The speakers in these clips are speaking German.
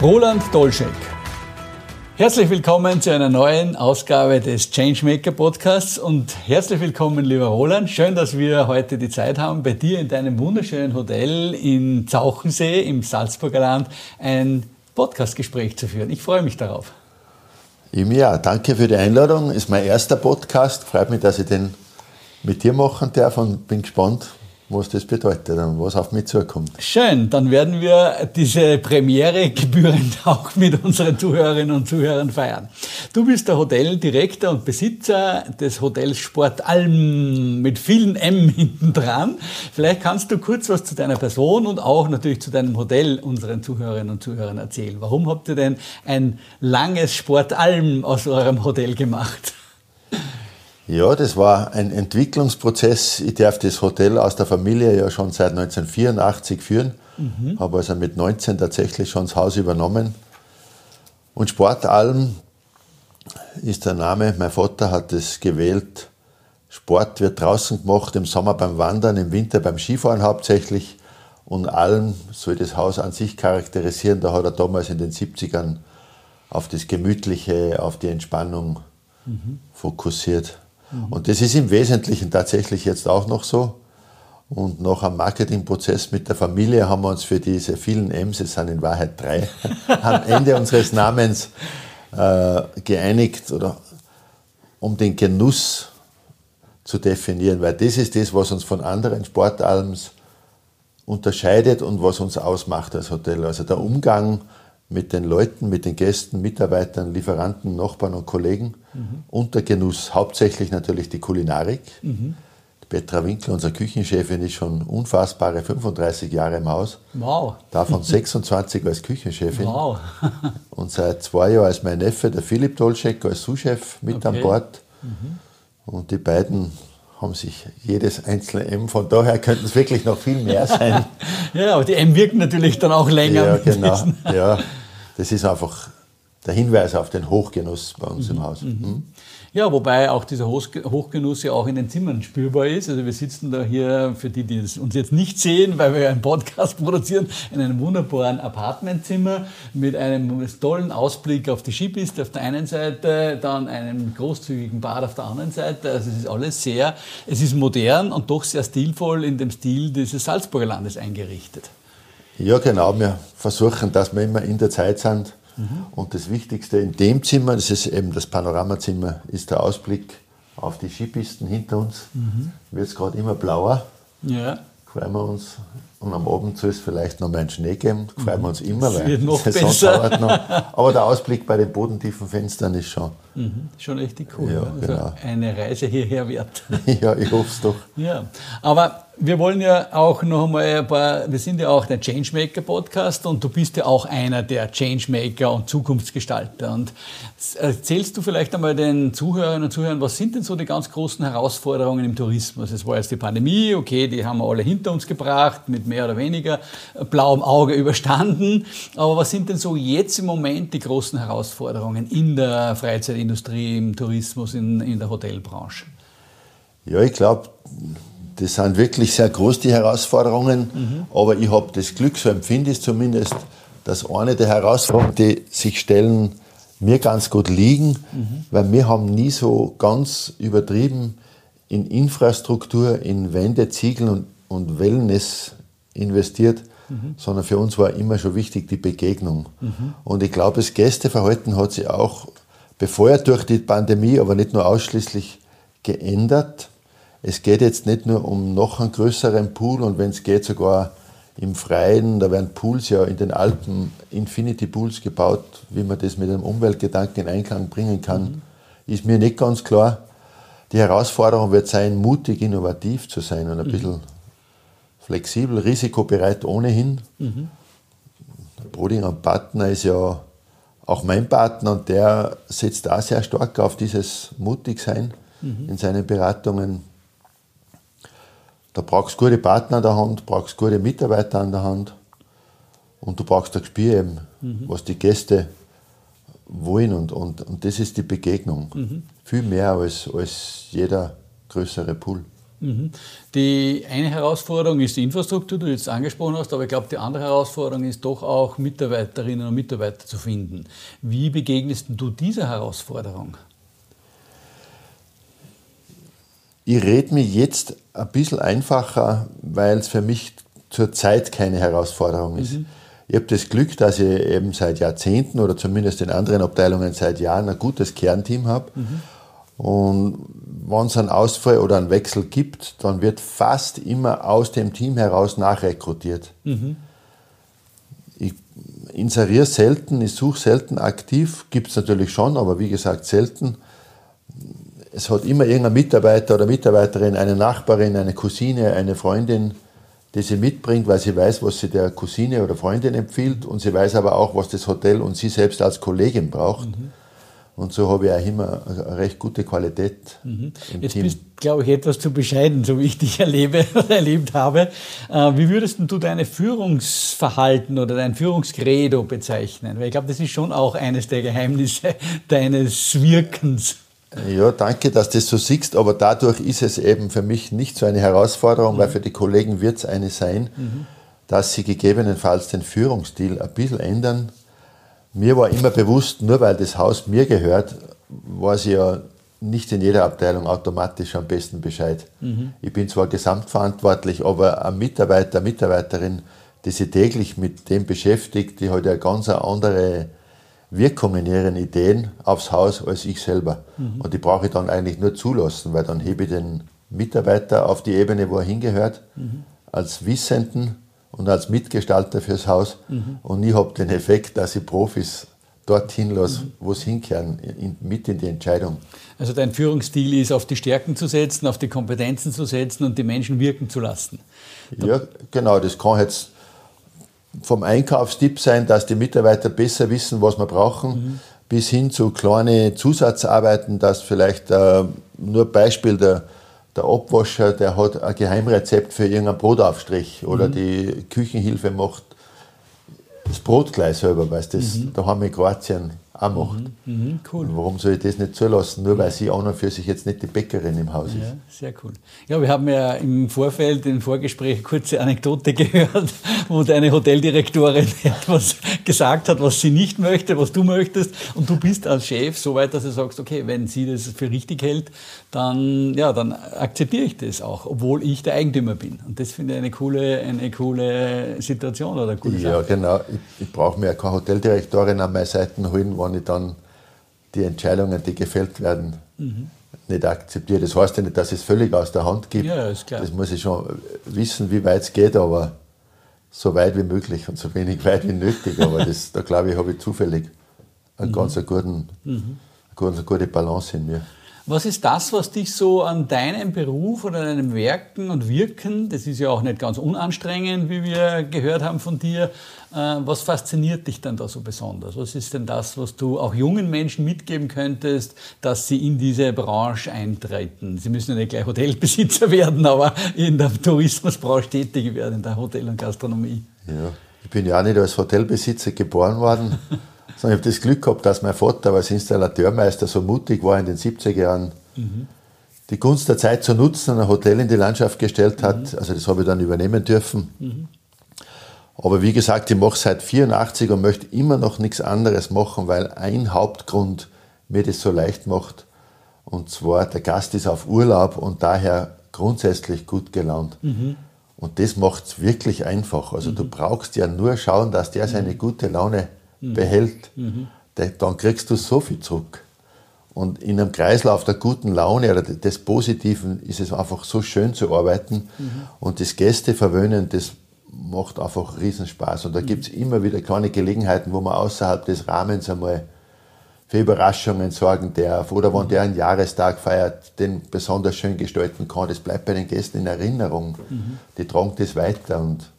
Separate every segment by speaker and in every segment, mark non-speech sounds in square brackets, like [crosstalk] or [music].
Speaker 1: Roland Dolschek. Herzlich willkommen zu einer neuen Ausgabe des Changemaker Podcasts und herzlich willkommen, lieber Roland. Schön, dass wir heute die Zeit haben, bei dir in deinem wunderschönen Hotel in Zauchensee im Salzburger Land ein Podcastgespräch zu führen. Ich freue mich darauf.
Speaker 2: Ja, danke für die Einladung. Ist mein erster Podcast. Freut mich, dass ich den mit dir machen darf und bin gespannt, was das bedeutet und was auf mich zukommt.
Speaker 1: Schön, dann werden wir diese Premiere gebührend [laughs] auch mit unseren Zuhörerinnen und Zuhörern feiern. Du bist der Hoteldirektor und Besitzer des Hotels Sport Alm mit vielen M [laughs] hinten dran. Vielleicht kannst du kurz was zu deiner Person und auch natürlich zu deinem Hotel unseren Zuhörerinnen und Zuhörern erzählen. Warum habt ihr denn ein langes Sport Alm aus eurem Hotel gemacht?
Speaker 2: Ja, das war ein Entwicklungsprozess. Ich darf das Hotel aus der Familie ja schon seit 1984 führen. Mhm. Habe also mit 19 tatsächlich schon das Haus übernommen. Und Sportalm ist der Name. Mein Vater hat es gewählt. Sport wird draußen gemacht, im Sommer beim Wandern, im Winter beim Skifahren hauptsächlich. Und Alm soll das Haus an sich charakterisieren. Da hat er damals in den 70ern auf das Gemütliche, auf die Entspannung mhm. fokussiert. Und das ist im Wesentlichen tatsächlich jetzt auch noch so. Und nach einem Marketingprozess mit der Familie haben wir uns für diese vielen M's, es sind in Wahrheit drei, [laughs] am Ende unseres Namens äh, geeinigt, oder um den Genuss zu definieren, weil das ist das, was uns von anderen Sportalms unterscheidet und was uns ausmacht als Hotel. Also der Umgang mit den Leuten, mit den Gästen, Mitarbeitern, Lieferanten, Nachbarn und Kollegen. Mhm. Und der Genuss, hauptsächlich natürlich die Kulinarik. Mhm. Petra Winkler, unsere Küchenchefin, ist schon unfassbare 35 Jahre im Haus.
Speaker 1: Wow.
Speaker 2: Davon [laughs] 26 als Küchenchefin. Wow. [laughs] und seit zwei Jahren als mein Neffe, der Philipp Dolczek, als Sous-Chef mit okay. an Bord. Mhm. Und die beiden haben sich jedes einzelne M, von daher könnten es wirklich noch viel mehr sein. [laughs]
Speaker 1: ja, aber die M wirken natürlich dann auch länger.
Speaker 2: Ja, genau. Ja das ist einfach der Hinweis auf den Hochgenuss bei uns mhm. im Haus. Mhm.
Speaker 1: mhm. Ja, wobei auch dieser Hochgenuss ja auch in den Zimmern spürbar ist. Also wir sitzen da hier, für die, die uns jetzt nicht sehen, weil wir einen Podcast [laughs] produzieren, in einem wunderbaren Apartmentzimmer mit einem tollen Ausblick auf die Skipiste auf der einen Seite, dann einem großzügigen Bad auf der anderen Seite. Also es ist alles sehr, es ist modern und doch sehr stilvoll in dem Stil dieses Salzburger Landes eingerichtet.
Speaker 2: Ja, genau. Wir versuchen, dass wir immer in der Zeit sind. Mhm. Und das Wichtigste in dem Zimmer, das ist eben das Panoramazimmer, ist der Ausblick auf die Skipisten hinter uns. Mhm. Wird es gerade immer blauer.
Speaker 1: Ja.
Speaker 2: Freuen wir uns. Und am Abend soll es vielleicht noch mal einen Schnee geben. Freuen wir uns mhm. immer,
Speaker 1: das weil noch besser.
Speaker 2: Noch. [laughs] Aber der Ausblick bei den bodentiefen Fenstern ist schon.
Speaker 1: Mhm. Schon richtig cool.
Speaker 2: Ja, also genau.
Speaker 1: Eine Reise hierher wert. [laughs]
Speaker 2: ja, ich hoffe es doch.
Speaker 1: Ja. Aber wir wollen ja auch noch einmal ein paar, wir sind ja auch der Changemaker Podcast und du bist ja auch einer der Changemaker und Zukunftsgestalter. Und erzählst du vielleicht einmal den Zuhörerinnen und Zuhörern, was sind denn so die ganz großen Herausforderungen im Tourismus? Es war jetzt die Pandemie, okay, die haben wir alle hinter uns gebracht, mit mehr oder weniger blauem Auge [laughs] überstanden. Aber was sind denn so jetzt im Moment die großen Herausforderungen in der Freizeitindustrie, im Tourismus, in, in der Hotelbranche?
Speaker 2: Ja, ich glaube, das sind wirklich sehr groß, die Herausforderungen. Mhm. Aber ich habe das Glück, so empfinde ich es zumindest, dass eine der Herausforderungen, die sich stellen, mir ganz gut liegen, mhm. weil wir haben nie so ganz übertrieben in Infrastruktur, in Wände, Ziegel und, und Wellness investiert, mhm. sondern für uns war immer schon wichtig die Begegnung. Mhm. Und ich glaube, das Gästeverhalten hat sich auch befeuert durch die Pandemie, aber nicht nur ausschließlich geändert es geht jetzt nicht nur um noch einen größeren Pool und wenn es geht sogar im Freien, da werden Pools ja in den Alpen, Infinity Pools gebaut, wie man das mit einem Umweltgedanken in Einklang bringen kann, mhm. ist mir nicht ganz klar. Die Herausforderung wird sein, mutig, innovativ zu sein und ein mhm. bisschen flexibel, risikobereit ohnehin. Mhm. Broding Partner ist ja auch mein Partner und der setzt da sehr stark auf dieses Mutigsein mhm. in seinen Beratungen. Da brauchst du gute Partner an der Hand, brauchst gute Mitarbeiter an der Hand und du brauchst ein Gespür eben, mhm. was die Gäste wollen und, und, und das ist die Begegnung. Mhm. Viel mehr als, als jeder größere Pool.
Speaker 1: Mhm. Die eine Herausforderung ist die Infrastruktur, die du jetzt angesprochen hast, aber ich glaube, die andere Herausforderung ist doch auch Mitarbeiterinnen und Mitarbeiter zu finden. Wie begegnest du dieser Herausforderung?
Speaker 2: Ich rede mir jetzt ein bisschen einfacher, weil es für mich zurzeit keine Herausforderung ist. Mhm. Ich habe das Glück, dass ich eben seit Jahrzehnten oder zumindest in anderen Abteilungen seit Jahren ein gutes Kernteam habe. Mhm. Und wenn es einen Ausfall oder einen Wechsel gibt, dann wird fast immer aus dem Team heraus nachrekrutiert. Mhm. Ich inseriere selten, ich suche selten aktiv, gibt es natürlich schon, aber wie gesagt selten. Es hat immer irgendein Mitarbeiter oder Mitarbeiterin, eine Nachbarin, eine Cousine, eine Freundin, die sie mitbringt, weil sie weiß, was sie der Cousine oder Freundin empfiehlt und sie weiß aber auch, was das Hotel und sie selbst als Kollegin braucht. Mhm. Und so habe ich auch immer eine recht gute Qualität mhm.
Speaker 1: im Jetzt Team. bist, glaube ich, etwas zu bescheiden, so wie ich dich [laughs] erlebe oder erlebt habe. Äh, wie würdest du deine Führungsverhalten oder dein Führungskredo bezeichnen? Weil ich glaube, das ist schon auch eines der Geheimnisse [laughs] deines Wirkens.
Speaker 2: Ja, danke, dass du das so siehst, aber dadurch ist es eben für mich nicht so eine Herausforderung, mhm. weil für die Kollegen wird es eine sein, mhm. dass sie gegebenenfalls den Führungsstil ein bisschen ändern. Mir war immer bewusst, nur weil das Haus mir gehört, weiß ich ja nicht in jeder Abteilung automatisch am besten Bescheid. Mhm. Ich bin zwar gesamtverantwortlich, aber ein Mitarbeiter, Mitarbeiterin, die sich täglich mit dem beschäftigt, die hat ja ganz eine andere Wirkung in ihren Ideen aufs Haus als ich selber. Mhm. Und die brauche ich dann eigentlich nur zulassen, weil dann hebe ich den Mitarbeiter auf die Ebene, wo er hingehört, mhm. als Wissenden und als Mitgestalter fürs Haus. Mhm. Und ich habe den Effekt, dass ich Profis dorthin lasse, mhm. wo sie hinkehren, in, mit in die Entscheidung.
Speaker 1: Also dein Führungsstil ist, auf die Stärken zu setzen, auf die Kompetenzen zu setzen und die Menschen wirken zu lassen.
Speaker 2: Ja, genau. Das kann jetzt vom Einkaufstipp sein, dass die Mitarbeiter besser wissen, was wir brauchen, mhm. bis hin zu kleinen Zusatzarbeiten, dass vielleicht äh, nur Beispiel der, der Abwascher, der hat ein Geheimrezept für irgendeinen Brotaufstrich oder mhm. die Küchenhilfe macht das Brot gleich selber, weil das mhm. daheim in Kroatien auch macht. Mhm, mhm, cool. Warum soll ich das nicht zulassen, nur weil sie an und für sich jetzt nicht die Bäckerin im Haus ist?
Speaker 1: Ja, sehr cool. Ja, wir haben ja im Vorfeld, im Vorgespräch, eine kurze Anekdote [laughs] gehört, wo deine Hoteldirektorin [laughs] etwas gesagt hat, was sie nicht möchte, was du möchtest. Und du bist als Chef so weit, dass du sagst, okay, wenn sie das für richtig hält, dann, ja, dann akzeptiere ich das auch, obwohl ich der Eigentümer bin. Und das finde ich eine coole, eine coole Situation oder eine
Speaker 2: coole Ja, genau. Ich, ich brauche mir keine Hoteldirektorin an meine Seiten holen, wenn ich dann die Entscheidungen, die gefällt werden, mhm. nicht akzeptiere. Das heißt ja nicht, dass es völlig aus der Hand gibt. Ja, ist klar. Das muss ich schon wissen, wie weit es geht, aber so weit wie möglich und so wenig [laughs] weit wie nötig. Aber das, da glaube ich, habe ich zufällig einen mhm. ganz guten, mhm. eine ganz gute Balance in mir.
Speaker 1: Was ist das, was dich so an deinem Beruf oder deinem Werken und Wirken, das ist ja auch nicht ganz unanstrengend, wie wir gehört haben von dir, äh, was fasziniert dich dann da so besonders? Was ist denn das, was du auch jungen Menschen mitgeben könntest, dass sie in diese Branche eintreten? Sie müssen ja nicht gleich Hotelbesitzer [laughs] werden, aber in der Tourismusbranche tätig werden, in der Hotel- und Gastronomie.
Speaker 2: Ja, ich bin ja auch nicht als Hotelbesitzer geboren worden. [laughs] sondern ich habe das Glück gehabt, dass mein Vater als Installateurmeister so mutig war in den 70er Jahren, mhm. die Gunst der Zeit zu nutzen und ein Hotel in die Landschaft gestellt hat. Mhm. Also das habe ich dann übernehmen dürfen. Mhm. Aber wie gesagt, ich mache seit 84 und möchte immer noch nichts anderes machen, weil ein Hauptgrund mir das so leicht macht. Und zwar, der Gast ist auf Urlaub und daher grundsätzlich gut gelaunt. Mhm. Und das macht es wirklich einfach. Also du mhm. brauchst ja nur schauen, dass der seine gute Laune mhm. Behält, mhm. dann kriegst du so viel zurück. Und in einem Kreislauf der guten Laune oder des Positiven ist es einfach so schön zu arbeiten. Mhm. Und das Gäste verwöhnen, das macht einfach Riesenspaß. Und da mhm. gibt es immer wieder kleine Gelegenheiten, wo man außerhalb des Rahmens einmal für Überraschungen sorgen darf. Oder wenn der einen Jahrestag feiert, den besonders schön gestalten kann. Das bleibt bei den Gästen in Erinnerung. Mhm. Die tragen das weiter. Und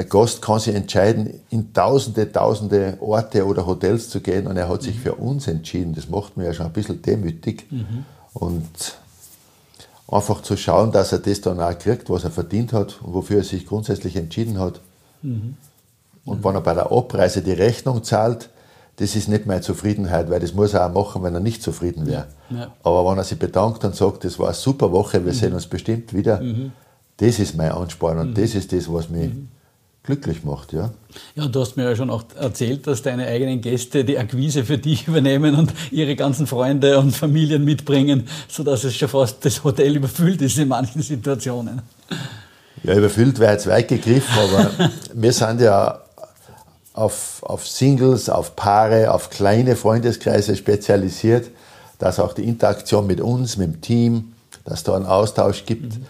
Speaker 2: der Gast kann sich entscheiden, in tausende, tausende Orte oder Hotels zu gehen und er hat sich für uns entschieden. Das macht mich ja schon ein bisschen demütig. Mhm. Und einfach zu schauen, dass er das dann auch kriegt, was er verdient hat und wofür er sich grundsätzlich entschieden hat. Mhm. Und wenn er bei der Abreise die Rechnung zahlt, das ist nicht meine Zufriedenheit, weil das muss er auch machen, wenn er nicht zufrieden wäre. Ja. Aber wenn er sich bedankt und sagt, das war eine super Woche, wir mhm. sehen uns bestimmt wieder, mhm. das ist mein Ansporn und mhm. das ist das, was mich mhm glücklich macht. Ja.
Speaker 1: ja, du hast mir ja schon auch erzählt, dass deine eigenen Gäste die Akquise für dich [laughs] übernehmen und ihre ganzen Freunde und Familien mitbringen, sodass es schon fast das Hotel überfüllt ist in manchen Situationen.
Speaker 2: Ja, überfüllt wäre jetzt weit gegriffen, aber [laughs] wir sind ja auf, auf Singles, auf Paare, auf kleine Freundeskreise spezialisiert, dass auch die Interaktion mit uns, mit dem Team, dass da einen Austausch gibt. Mhm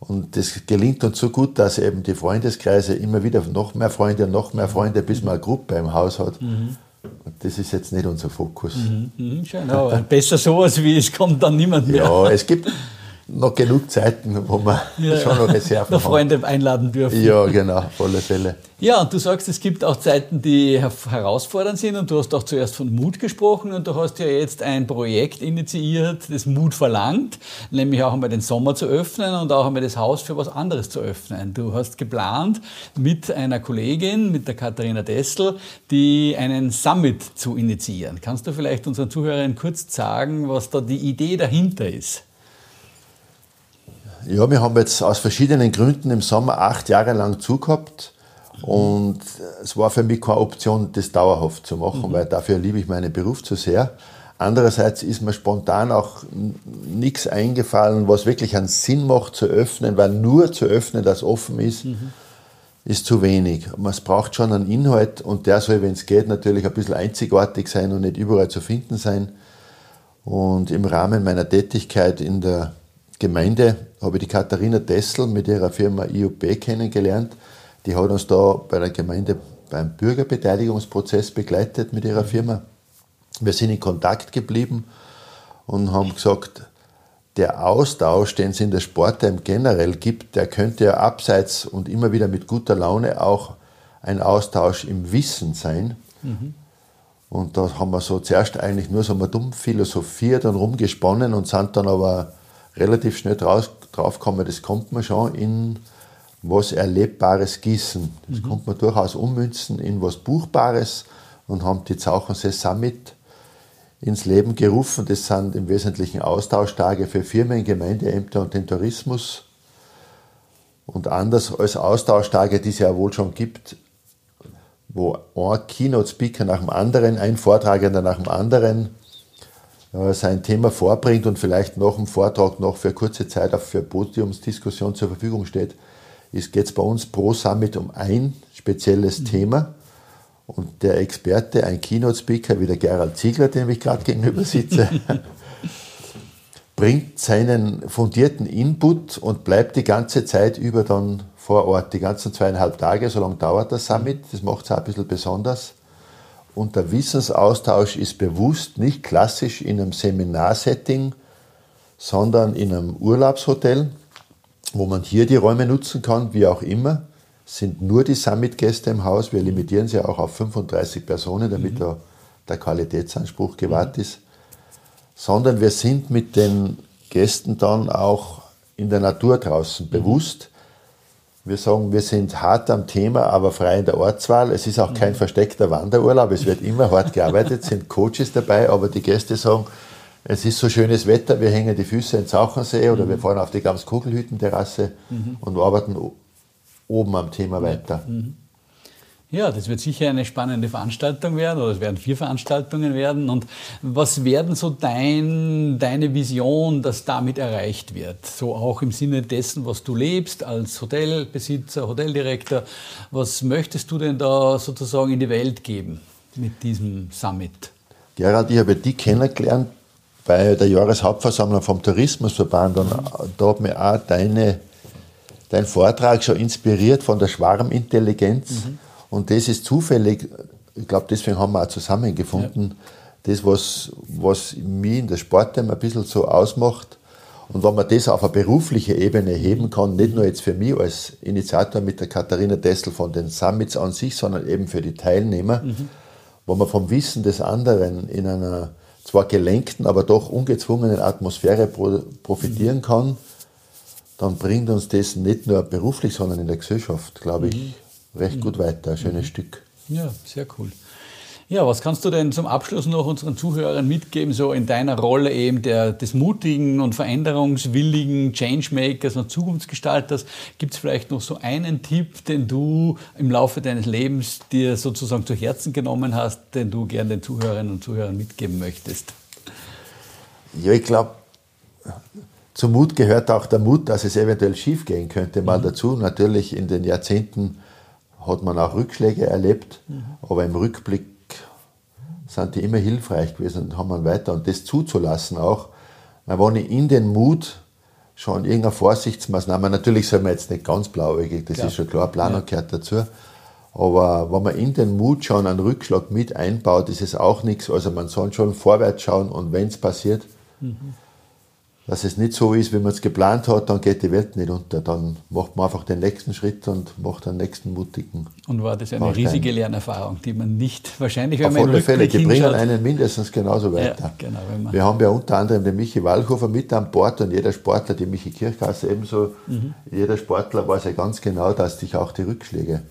Speaker 2: und das gelingt uns so gut, dass eben die Freundeskreise immer wieder noch mehr Freunde und noch mehr Freunde, bis man eine Gruppe im Haus hat. Mhm. Und das ist jetzt nicht unser Fokus.
Speaker 1: Mhm. Mhm, genau. Besser so, als wie es kommt dann niemand mehr.
Speaker 2: Ja, es gibt noch genug Zeiten, wo wir ja, schon noch Reserven noch
Speaker 1: Freunde haben. einladen dürfen.
Speaker 2: Ja, genau, auf alle Fälle.
Speaker 1: Ja, und du sagst, es gibt auch Zeiten, die herausfordernd sind und du hast auch zuerst von Mut gesprochen und du hast ja jetzt ein Projekt initiiert, das Mut verlangt, nämlich auch einmal den Sommer zu öffnen und auch einmal das Haus für was anderes zu öffnen. Du hast geplant, mit einer Kollegin, mit der Katharina Dessel, die einen Summit zu initiieren. Kannst du vielleicht unseren Zuhörern kurz sagen, was da die Idee dahinter ist?
Speaker 2: Ja, wir haben jetzt aus verschiedenen Gründen im Sommer acht Jahre lang zugehabt. Und es war für mich keine Option, das dauerhaft zu machen, mhm. weil dafür liebe ich meinen Beruf zu sehr. Andererseits ist mir spontan auch nichts eingefallen, was wirklich einen Sinn macht zu öffnen, weil nur zu öffnen, das offen ist, mhm. ist zu wenig. Man braucht schon einen Inhalt und der soll, wenn es geht, natürlich ein bisschen einzigartig sein und nicht überall zu finden sein. Und im Rahmen meiner Tätigkeit in der Gemeinde habe ich die Katharina Dessel mit ihrer Firma IUB kennengelernt. Die hat uns da bei der Gemeinde beim Bürgerbeteiligungsprozess begleitet mit ihrer Firma. Wir sind in Kontakt geblieben und haben gesagt, der Austausch, den es in der Sportheim generell gibt, der könnte ja abseits und immer wieder mit guter Laune auch ein Austausch im Wissen sein. Mhm. Und da haben wir so zuerst eigentlich nur so mal dumm philosophiert und rumgesponnen und sind dann aber relativ schnell drauf, draufgekommen, das kommt man schon in was Erlebbares gießen. Das mhm. kommt man durchaus ummünzen in was Buchbares und haben die Zauchensee Summit ins Leben gerufen. Das sind im Wesentlichen Austauschtage für Firmen, Gemeindeämter und den Tourismus. Und anders als Austauschtage, die es ja wohl schon gibt, wo ein Keynote-Speaker nach dem anderen, ein Vortragender nach dem anderen sein Thema vorbringt und vielleicht nach dem Vortrag noch für kurze Zeit auch für Podiumsdiskussion zur Verfügung steht, ist geht es bei uns pro Summit um ein spezielles mhm. Thema. Und der Experte, ein Keynote-Speaker wie der Gerald Ziegler, dem ich gerade gegenüber sitze, [laughs] bringt seinen fundierten Input und bleibt die ganze Zeit über dann vor Ort, die ganzen zweieinhalb Tage, so lange dauert das Summit. Das macht es auch ein bisschen besonders. Und der Wissensaustausch ist bewusst nicht klassisch in einem Seminarsetting, sondern in einem Urlaubshotel, wo man hier die Räume nutzen kann, wie auch immer. Es sind nur die Summit-Gäste im Haus. Wir limitieren sie auch auf 35 Personen, damit mhm. der, der Qualitätsanspruch gewahrt mhm. ist. Sondern wir sind mit den Gästen dann auch in der Natur draußen mhm. bewusst wir sagen, wir sind hart am Thema, aber frei in der Ortswahl. Es ist auch kein mhm. versteckter Wanderurlaub. Es wird immer hart gearbeitet, sind Coaches dabei, aber die Gäste sagen, es ist so schönes Wetter, wir hängen die Füße ins Sauchensee oder mhm. wir fahren auf die Gams-Kugelhütten-Terrasse mhm. und arbeiten oben am Thema weiter. Mhm.
Speaker 1: Ja, das wird sicher eine spannende Veranstaltung werden oder es werden vier Veranstaltungen werden. Und was werden so dein, deine Vision, dass damit erreicht wird? So auch im Sinne dessen, was du lebst als Hotelbesitzer, Hoteldirektor. Was möchtest du denn da sozusagen in die Welt geben mit diesem Summit?
Speaker 2: Gerhard, ich habe dich kennengelernt bei der Jahreshauptversammlung vom Tourismusverband und da hat mir auch deine, dein Vortrag schon inspiriert von der Schwarmintelligenz. Mhm und das ist zufällig, ich glaube, deswegen haben wir auch zusammengefunden, ja. das, was, was mich in der Sporttime ein bisschen so ausmacht Und wenn man das auf eine berufliche Ebene heben kann, nicht nur jetzt für mich als Initiator mit der Katharina Dessel von den Summits an sich, sondern eben für die Teilnehmer, mhm. wo man vom Wissen des anderen in einer zwar gelenkten, aber doch ungezwungenen Atmosphäre profitieren mhm. kann, dann bringt uns das nicht nur beruflich, sondern in der Gesellschaft, glaube ich, mhm. Recht gut weiter. Ein schönes mhm. Stück.
Speaker 1: Ja, sehr cool. Ja, was kannst du denn zum Abschluss noch unseren Zuhörern mitgeben, so in deiner Rolle eben der, des mutigen und veränderungswilligen Changemakers und Zukunftsgestalters? Gibt es vielleicht noch so einen Tipp, den du im Laufe deines Lebens dir sozusagen zu Herzen genommen hast, den du gern den Zuhörerinnen und Zuhörern mitgeben möchtest?
Speaker 2: Ja, ich glaube, zum Mut gehört auch der Mut, dass es eventuell schief gehen könnte, mal mhm. dazu. Natürlich in den Jahrzehnten hat man auch Rückschläge erlebt, mhm. aber im Rückblick sind die immer hilfreich gewesen und haben wir weiter. Und das zuzulassen auch, wenn ich in den Mut schon irgendeine Vorsichtsmaßnahme, natürlich soll man jetzt nicht ganz blauäugig, das klar. ist schon klar, Planung ja. gehört dazu. Aber wenn man in den Mut schon einen Rückschlag mit einbaut, ist es auch nichts. Also man soll schon vorwärts schauen und wenn es passiert, mhm dass es nicht so ist, wie man es geplant hat, dann geht die Welt nicht unter. Dann macht man einfach den nächsten Schritt und macht den nächsten mutigen.
Speaker 1: Und war das eine Baustein. riesige Lernerfahrung, die man nicht wahrscheinlich,
Speaker 2: wenn Auf man alle Fälle, die bringen einen mindestens genauso weiter. Ja, genau, Wir haben ja unter anderem den Michi Walchhofer mit an Bord und jeder Sportler, die Michi Kirchkasse ebenso, mhm. jeder Sportler weiß ja ganz genau, dass sich auch die Rückschläge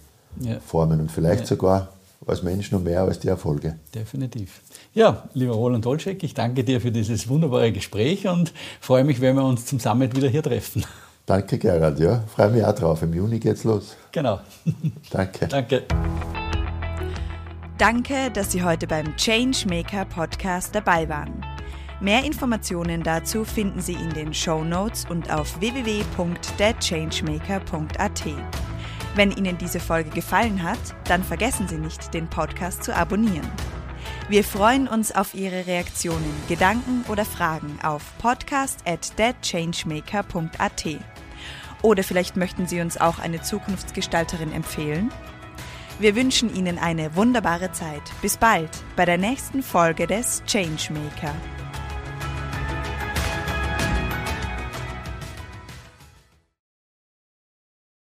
Speaker 2: ja. formen und vielleicht ja. sogar als Mensch noch mehr als die Erfolge.
Speaker 1: Definitiv. Ja, lieber Roland Dolczek, ich danke dir für dieses wunderbare Gespräch und freue mich, wenn wir uns zum Summit wieder hier treffen.
Speaker 2: Danke, Gerhard. Ja, freue mich auch drauf. Im Juni geht's los.
Speaker 1: Genau.
Speaker 2: Danke.
Speaker 1: Danke.
Speaker 3: Danke, dass Sie heute beim Changemaker Podcast dabei waren. Mehr Informationen dazu finden Sie in den Show Notes und auf www.thechangemaker.at. Wenn Ihnen diese Folge gefallen hat, dann vergessen Sie nicht, den Podcast zu abonnieren. Wir freuen uns auf Ihre Reaktionen, Gedanken oder Fragen auf podcast at deadchangemaker.at. Oder vielleicht möchten Sie uns auch eine Zukunftsgestalterin empfehlen? Wir wünschen Ihnen eine wunderbare Zeit. Bis bald bei der nächsten Folge des Changemaker.